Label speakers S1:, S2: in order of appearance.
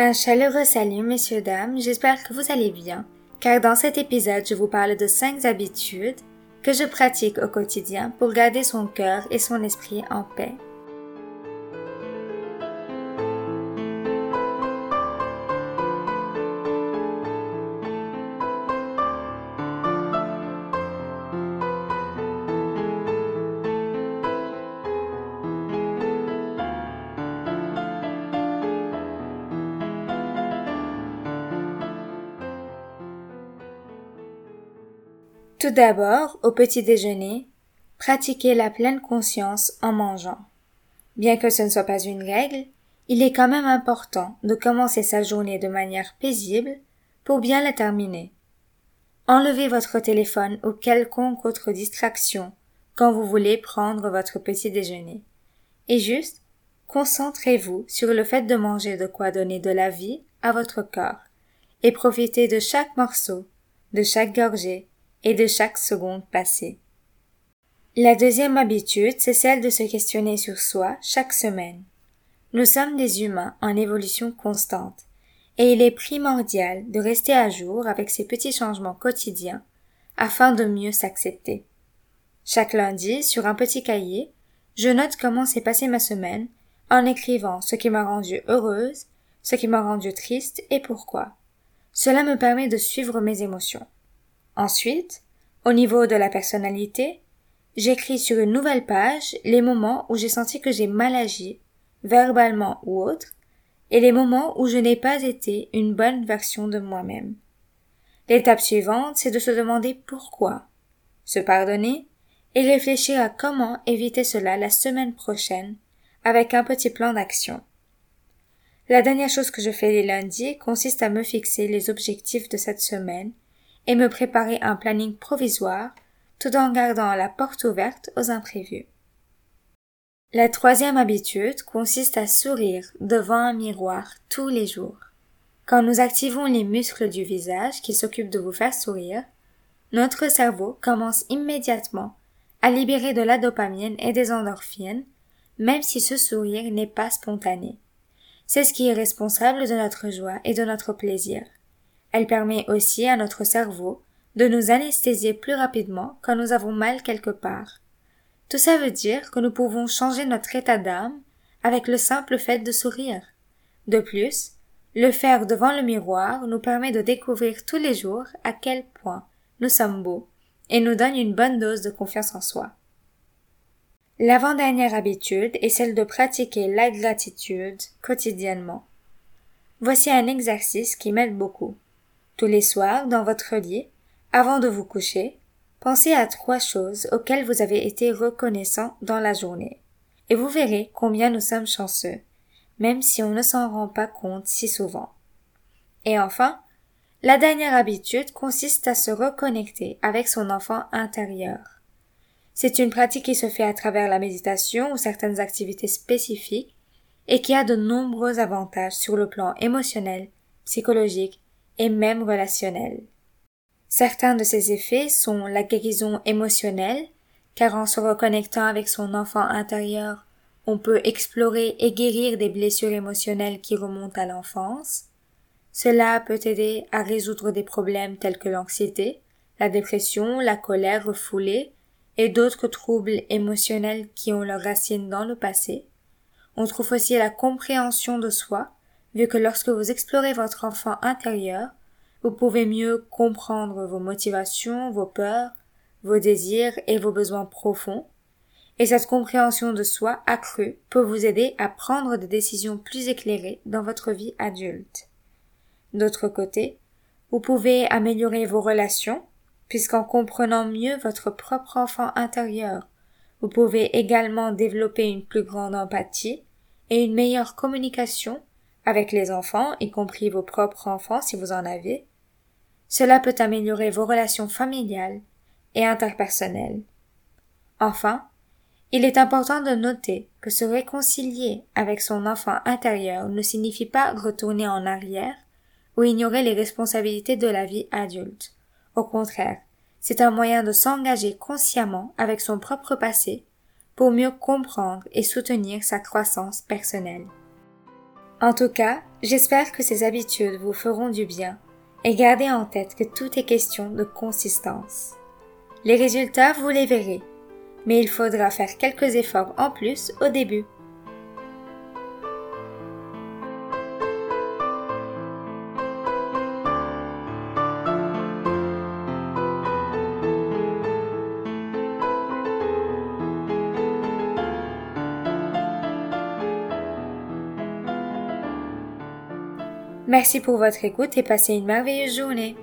S1: Un chaleureux salut, messieurs, dames, j'espère que vous allez bien, car dans cet épisode, je vous parle de 5 habitudes que je pratique au quotidien pour garder son cœur et son esprit en paix. Tout d'abord, au petit déjeuner, pratiquez la pleine conscience en mangeant. Bien que ce ne soit pas une règle, il est quand même important de commencer sa journée de manière paisible pour bien la terminer. Enlevez votre téléphone ou quelconque autre distraction quand vous voulez prendre votre petit déjeuner. Et juste, concentrez-vous sur le fait de manger de quoi donner de la vie à votre corps et profitez de chaque morceau, de chaque gorgée et de chaque seconde passée. La deuxième habitude, c'est celle de se questionner sur soi chaque semaine. Nous sommes des humains en évolution constante, et il est primordial de rester à jour avec ces petits changements quotidiens afin de mieux s'accepter. Chaque lundi, sur un petit cahier, je note comment s'est passée ma semaine en écrivant ce qui m'a rendue heureuse, ce qui m'a rendue triste et pourquoi. Cela me permet de suivre mes émotions. Ensuite, au niveau de la personnalité, j'écris sur une nouvelle page les moments où j'ai senti que j'ai mal agi, verbalement ou autre, et les moments où je n'ai pas été une bonne version de moi-même. L'étape suivante, c'est de se demander pourquoi, se pardonner et réfléchir à comment éviter cela la semaine prochaine avec un petit plan d'action. La dernière chose que je fais les lundis consiste à me fixer les objectifs de cette semaine et me préparer un planning provisoire tout en gardant la porte ouverte aux imprévus. La troisième habitude consiste à sourire devant un miroir tous les jours. Quand nous activons les muscles du visage qui s'occupent de vous faire sourire, notre cerveau commence immédiatement à libérer de la dopamine et des endorphines, même si ce sourire n'est pas spontané. C'est ce qui est responsable de notre joie et de notre plaisir. Elle permet aussi à notre cerveau de nous anesthésier plus rapidement quand nous avons mal quelque part. Tout ça veut dire que nous pouvons changer notre état d'âme avec le simple fait de sourire. De plus, le faire devant le miroir nous permet de découvrir tous les jours à quel point nous sommes beaux et nous donne une bonne dose de confiance en soi. L'avant-dernière habitude est celle de pratiquer la gratitude quotidiennement. Voici un exercice qui m'aide beaucoup. Tous les soirs, dans votre lit, avant de vous coucher, pensez à trois choses auxquelles vous avez été reconnaissant dans la journée. Et vous verrez combien nous sommes chanceux, même si on ne s'en rend pas compte si souvent. Et enfin, la dernière habitude consiste à se reconnecter avec son enfant intérieur. C'est une pratique qui se fait à travers la méditation ou certaines activités spécifiques et qui a de nombreux avantages sur le plan émotionnel, psychologique et même relationnel. Certains de ces effets sont la guérison émotionnelle, car en se reconnectant avec son enfant intérieur, on peut explorer et guérir des blessures émotionnelles qui remontent à l'enfance. Cela peut aider à résoudre des problèmes tels que l'anxiété, la dépression, la colère refoulée et d'autres troubles émotionnels qui ont leurs racines dans le passé. On trouve aussi la compréhension de soi, vu que lorsque vous explorez votre enfant intérieur, vous pouvez mieux comprendre vos motivations, vos peurs, vos désirs et vos besoins profonds, et cette compréhension de soi accrue peut vous aider à prendre des décisions plus éclairées dans votre vie adulte. D'autre côté, vous pouvez améliorer vos relations, puisqu'en comprenant mieux votre propre enfant intérieur, vous pouvez également développer une plus grande empathie et une meilleure communication avec les enfants, y compris vos propres enfants si vous en avez. Cela peut améliorer vos relations familiales et interpersonnelles. Enfin, il est important de noter que se réconcilier avec son enfant intérieur ne signifie pas retourner en arrière ou ignorer les responsabilités de la vie adulte. Au contraire, c'est un moyen de s'engager consciemment avec son propre passé pour mieux comprendre et soutenir sa croissance personnelle. En tout cas, J'espère que ces habitudes vous feront du bien et gardez en tête que tout est question de consistance. Les résultats, vous les verrez, mais il faudra faire quelques efforts en plus au début. Merci pour votre écoute et passez une merveilleuse journée.